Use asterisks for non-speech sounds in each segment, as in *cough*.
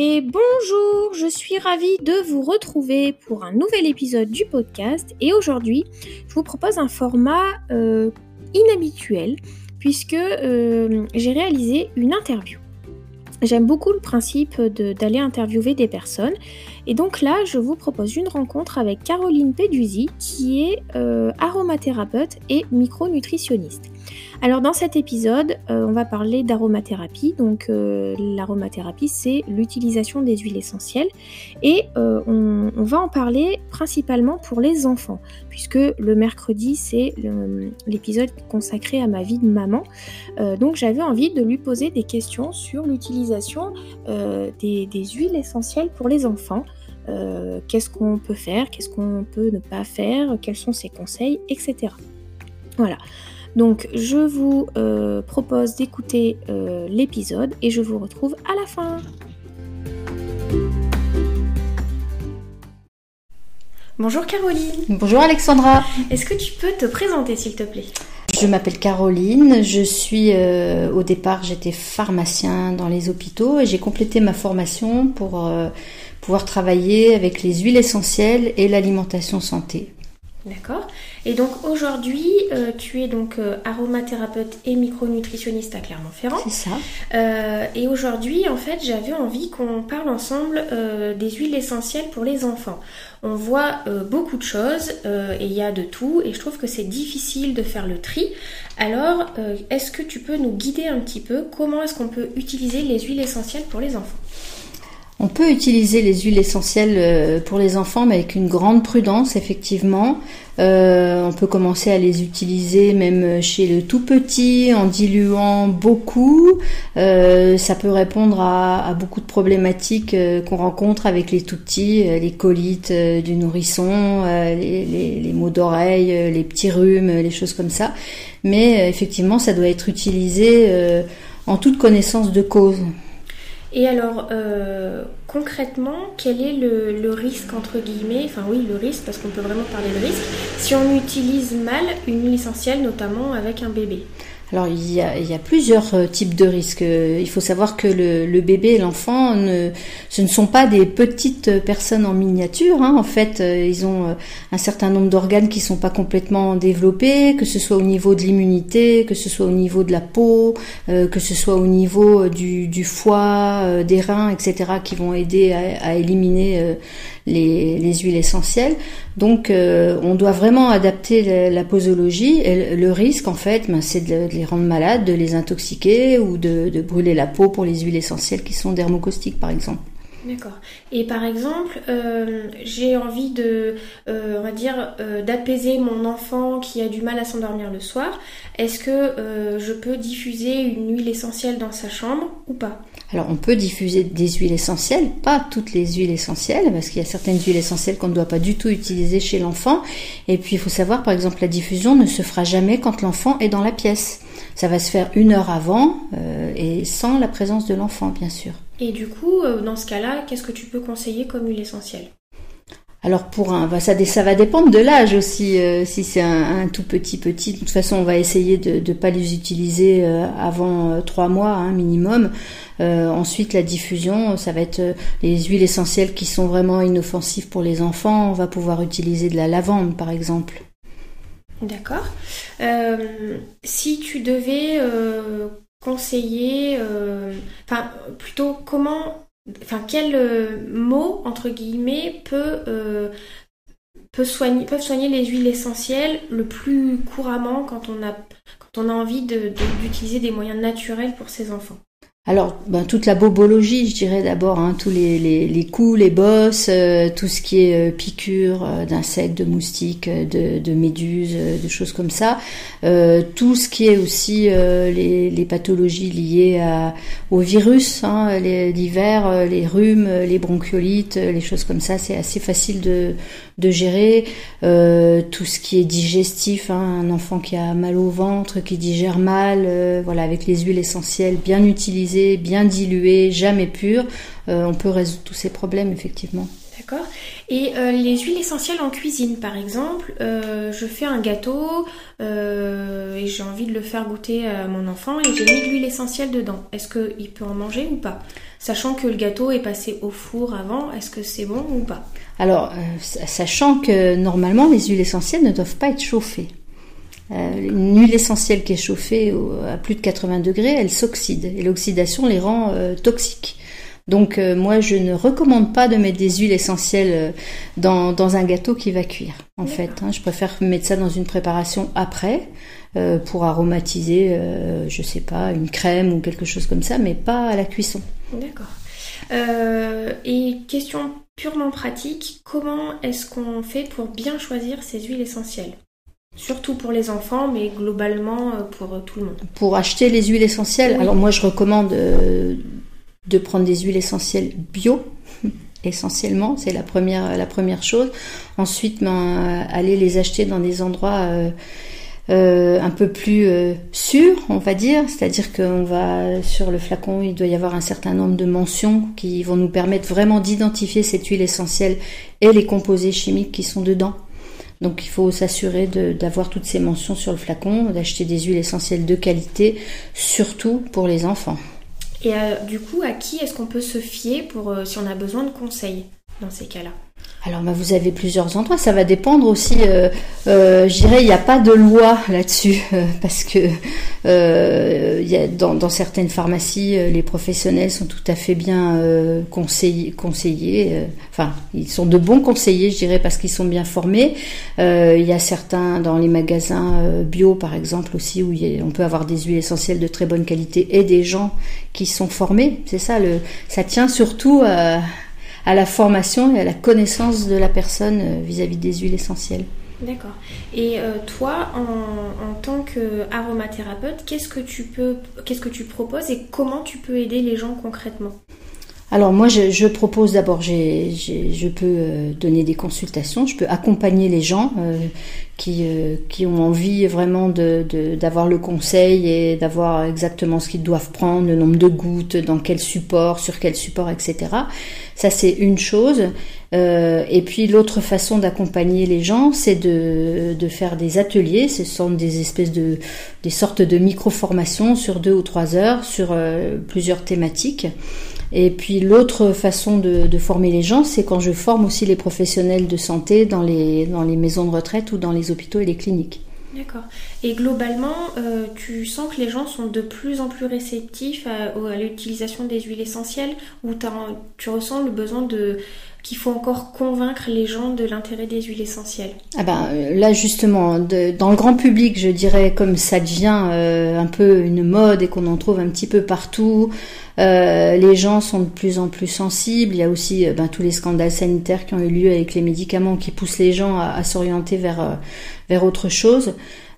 et bonjour, je suis ravie de vous retrouver pour un nouvel épisode du podcast et aujourd'hui je vous propose un format euh, inhabituel puisque euh, j'ai réalisé une interview. J'aime beaucoup le principe d'aller interviewer des personnes et donc là je vous propose une rencontre avec Caroline Peduzzi qui est euh, aromathérapeute et micronutritionniste. Alors dans cet épisode, euh, on va parler d'aromathérapie. Donc euh, l'aromathérapie, c'est l'utilisation des huiles essentielles et on, va en parler principalement pour les enfants, puisque le mercredi, c'est l'épisode consacré à ma vie de maman. donc j'avais envie de lui poser des questions sur l'utilisation des, des, huiles essentielles pour les enfants. qu'est-ce qu'on peut faire, qu'est-ce qu'on peut ne pas faire, quels sont ses conseils, etc. Voilà. Donc je vous euh, propose d'écouter euh, l'épisode et je vous retrouve à la fin. Bonjour Caroline. Bonjour Alexandra. Est-ce que tu peux te présenter s'il te plaît? Je m'appelle Caroline, je suis euh, au départ j'étais pharmacien dans les hôpitaux et j'ai complété ma formation pour pouvoir travailler avec les huiles essentielles et l'alimentation santé. D'accord. Et donc aujourd'hui, euh, tu es donc euh, aromathérapeute et micronutritionniste à Clermont-Ferrand. C'est ça. Euh, et aujourd'hui, en fait, j'avais envie qu'on parle ensemble des huiles essentielles pour les enfants. On voit beaucoup de choses et il y a de tout et je trouve que c'est difficile de faire le tri. Alors, est-ce que tu peux nous guider un petit peu comment est-ce qu'on peut utiliser les huiles essentielles pour les enfants? On peut utiliser les huiles essentielles euh, pour les enfants, mais avec une grande prudence, effectivement. Euh, on peut commencer à les utiliser même chez le tout petit en diluant beaucoup. Euh, ça peut répondre à, beaucoup de problématiques qu'on rencontre avec les tout petits, les colites du nourrisson, les maux d'oreille, les petits rhumes, les choses comme ça. Mais effectivement, ça doit être utilisé en toute connaissance de cause. Et alors, euh, concrètement, quel est le, risque, entre guillemets, enfin oui, le risque, parce qu'on peut vraiment parler de risque, si on utilise mal une huile essentielle, notamment avec un bébé? Alors il y, a, plusieurs euh, types de risques. Euh, il faut savoir que le, bébé et l'enfant, ne, ce ne sont pas des petites personnes en miniature. Hein. En fait, euh, ils ont un certain nombre d'organes qui sont pas complètement développés, que ce soit au niveau de l'immunité, que ce soit au niveau de la peau, que ce soit au niveau du, foie, des reins, etc., qui vont aider à, éliminer les, huiles essentielles. Donc, on doit vraiment adapter la, posologie. Et le risque, en fait, ben, c'est de les rendre malades, de les intoxiquer ou de, brûler la peau pour les huiles essentielles qui sont dermocaustiques par exemple. D'accord. Et par exemple, euh, j'ai envie de, euh, on va dire, euh, d'apaiser mon enfant qui a du mal à s'endormir le soir. Est-ce que je peux diffuser une huile essentielle dans sa chambre ou pas? Alors on peut diffuser des huiles essentielles, pas toutes les huiles essentielles, parce qu'il y a certaines huiles essentielles qu'on ne doit pas du tout utiliser chez l'enfant. Et puis il faut savoir, par exemple, la diffusion ne se fera jamais quand l'enfant est dans la pièce. Ça va se faire une heure avant et sans la présence de l'enfant, bien sûr. Et du coup, euh, dans ce cas-là, qu'est-ce que tu peux conseiller comme huile essentielle? Alors pour un, bah, ça, ça va dépendre de l'âge aussi. Euh, si c'est un, tout petit petit, de toute façon on va essayer de ne pas les utiliser avant trois mois hein, minimum. ensuite la diffusion, ça va être les huiles essentielles qui sont vraiment inoffensives pour les enfants. On va pouvoir utiliser de la lavande par exemple. D'accord. Euh, si tu devais euh, conseiller, euh, enfin plutôt comment, enfin quel mot entre guillemets peut peut soigner, peuvent soigner les huiles essentielles le plus couramment quand on a quand on a envie d'utiliser des moyens naturels pour ses enfants? Alors, ben, toute la bobologie, je dirais d'abord, hein, tous les, les, les, coups, les bosses, euh, tout ce qui est euh, piqûres euh, d'insectes, de moustiques, de, de méduses, de choses comme ça. tout ce qui est aussi les, les, pathologies liées à, au virus, hein, l'hiver, les rhumes, les bronchiolites, les choses comme ça, c'est assez facile de, de gérer. tout ce qui est digestif, hein, un enfant qui a mal au ventre, qui digère mal, voilà, avec les huiles essentielles bien utilisées bien dilué, jamais pur, euh, on peut résoudre tous ces problèmes effectivement. D'accord. Et euh, les huiles essentielles en cuisine, par exemple, euh, je fais un gâteau et j'ai envie de le faire goûter à mon enfant et j'ai mis de l'huile essentielle dedans. Est-ce qu'il peut en manger ou pas? Sachant que le gâteau est passé au four avant, est-ce que c'est bon ou pas? Alors, sachant que normalement les huiles essentielles ne doivent pas être chauffées. Une huile essentielle qui est chauffée à plus de 80 degrés, elle s'oxyde et l'oxydation les rend toxiques. Donc euh, moi, je ne recommande pas de mettre des huiles essentielles euh, dans, dans un gâteau qui va cuire. En fait, hein. je préfère mettre ça dans une préparation après euh, pour aromatiser, euh, je sais pas, une crème ou quelque chose comme ça, mais pas à la cuisson. D'accord. et question purement pratique, comment est-ce qu'on fait pour bien choisir ces huiles essentielles? Surtout pour les enfants, mais globalement pour tout le monde. Pour acheter les huiles essentielles, alors moi je recommande de prendre des huiles essentielles bio *laughs* essentiellement, c'est la première, la première chose. Ensuite, ben, aller les acheter dans des endroits euh, euh, un peu plus euh, sûrs, on va dire. C'est-à-dire qu'on va sur le flacon, il doit y avoir un certain nombre de mentions qui vont nous permettre vraiment d'identifier cette huile essentielle et les composés chimiques qui sont dedans. Donc il faut s'assurer d'avoir toutes ces mentions sur le flacon, d'acheter des huiles essentielles de qualité, surtout pour les enfants. Et euh, du coup, à qui est-ce qu'on peut se fier pour euh, si on a besoin de conseils dans ces cas-là? Alors, bah, vous avez plusieurs endroits. Ça va dépendre aussi. Euh, euh, je il n'y a pas de loi là-dessus *laughs* euh, parce que euh, a, dans, certaines pharmacies, les professionnels sont tout à fait bien conseillés. conseillés enfin, ils sont de bons conseillers, je dirais, parce qu'ils sont bien formés. Il y a certains dans les magasins bio, par exemple, aussi où on peut avoir des huiles essentielles de très bonne qualité et des gens qui sont formés. C'est ça. Le, ça tient surtout à à la formation et à la connaissance de la personne euh, vis-à-vis des huiles essentielles. D'accord. Et euh, toi, en, tant qu'aromathérapeute, qu'est-ce que tu peux, qu'est-ce que tu proposes et comment tu peux aider les gens concrètement? Alors moi, je, propose d'abord, je peux euh, donner des consultations, je peux accompagner les gens qui, qui ont envie vraiment de, d'avoir le conseil et d'avoir exactement ce qu'ils doivent prendre, le nombre de gouttes, dans quel support, sur quel support, etc. Ça, c'est une chose. Euh, et puis l'autre façon d'accompagner les gens, c'est de, de, faire des ateliers. Ce sont des espèces de des sortes de micro-formations sur deux ou trois heures sur euh, plusieurs thématiques. Et puis l'autre façon de, former les gens, c'est quand je forme aussi les professionnels de santé dans les, maisons de retraite ou dans les hôpitaux et les cliniques. D'accord. Et globalement, euh, tu sens que les gens sont de plus en plus réceptifs à l'utilisation des huiles essentielles ou tu ressens le besoin de qu'il faut encore convaincre les gens de l'intérêt des huiles essentielles Ah ben là justement, dans le grand public, je dirais comme ça devient euh, un peu une mode et qu'on en trouve un petit peu partout. Euh, les gens sont de plus en plus sensibles. Il y a aussi euh, ben, tous les scandales sanitaires qui ont eu lieu avec les médicaments qui poussent les gens à, à s'orienter vers vers autre chose.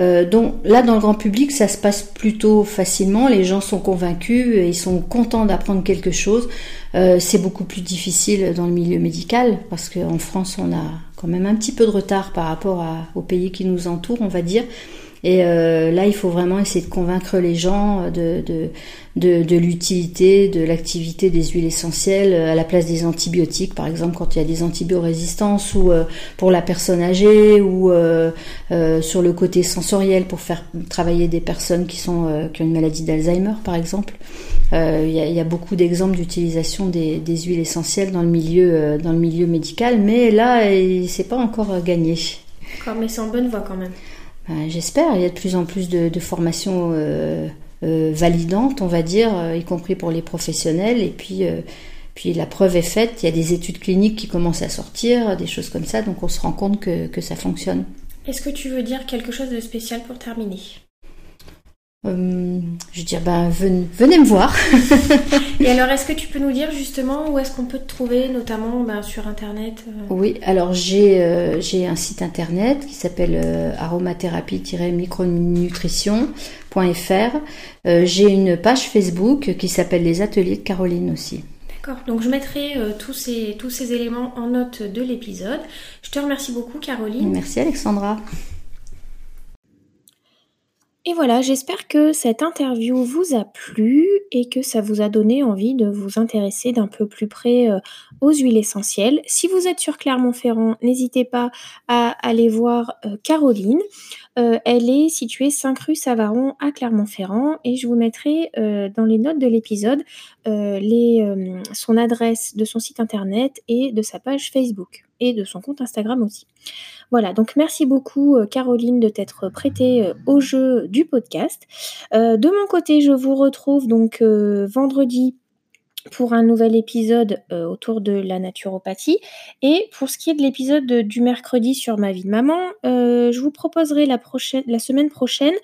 Euh, donc là, dans le grand public, ça se passe plutôt facilement. Les gens sont convaincus et ils sont contents d'apprendre quelque chose. Euh, c'est beaucoup plus difficile dans le milieu médical parce qu'en France, on a quand même un petit peu de retard par rapport à, aux pays qui nous entourent, on va dire. Et euh, là, il faut vraiment essayer de convaincre les gens de, de, de, de l'utilité, de l'activité des huiles essentielles à la place des antibiotiques, par exemple quand il y a des antibiorésistances ou euh, pour la personne âgée ou euh, euh, sur le côté sensoriel pour faire travailler des personnes qui, sont, qui ont une maladie d'Alzheimer, par exemple. Il y, a beaucoup d'exemples d'utilisation des, huiles essentielles dans le milieu, dans le milieu médical, mais là, c'est pas encore gagné. Mais c'est en bonne voie quand même. Ben, j'espère. Il y a de plus en plus de, formations euh, euh, validantes, on va dire, euh, y compris pour les professionnels. Et puis, puis la preuve est faite. Il y a des études cliniques qui commencent à sortir, des choses comme ça. Donc on se rend compte que, que ça fonctionne. Est-ce que tu veux dire quelque chose de spécial pour terminer? Euh, je veux dire, ben, venez, me voir. *laughs* Et alors, est-ce que tu peux nous dire justement où est-ce qu'on peut te trouver, notamment ben, sur Internet euh? Oui, alors j'ai euh, j'ai un site Internet qui s'appelle aromathérapie-micronutrition.fr. j'ai une page Facebook qui s'appelle Les Ateliers de Caroline aussi. D'accord, donc je mettrai tous, ces, tous ces éléments en note de l'épisode. Je te remercie beaucoup Caroline. Merci Alexandra. Et voilà, j'espère que cette interview vous a plu et que ça vous a donné envie de vous intéresser d'un peu plus près euh, aux huiles essentielles. Si vous êtes sur Clermont-Ferrand, n'hésitez pas à aller voir euh, Caroline. Euh, elle est située 5 rue Savaron à Clermont-Ferrand et je vous mettrai dans les notes de l'épisode son adresse de son site internet et de sa page Facebook et de son compte Instagram aussi. Voilà, donc merci beaucoup euh, Caroline de t'être prêtée euh, au jeu du podcast. Euh, de mon côté, je vous retrouve donc vendredi pour un nouvel épisode euh, autour de la naturopathie. Et pour ce qui est de l'épisode du mercredi sur ma vie de maman, euh, je vous proposerai la, semaine prochaine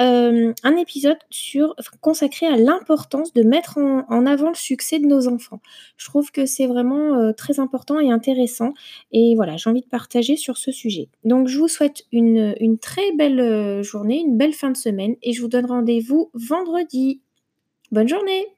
euh, un épisode sur, consacré à l'importance de mettre en, avant le succès de nos enfants. Je trouve que c'est vraiment très important et intéressant. Et voilà, j'ai envie de partager sur ce sujet. Donc je vous souhaite une très belle journée, une belle fin de semaine et je vous donne rendez-vous vendredi. Bonne journée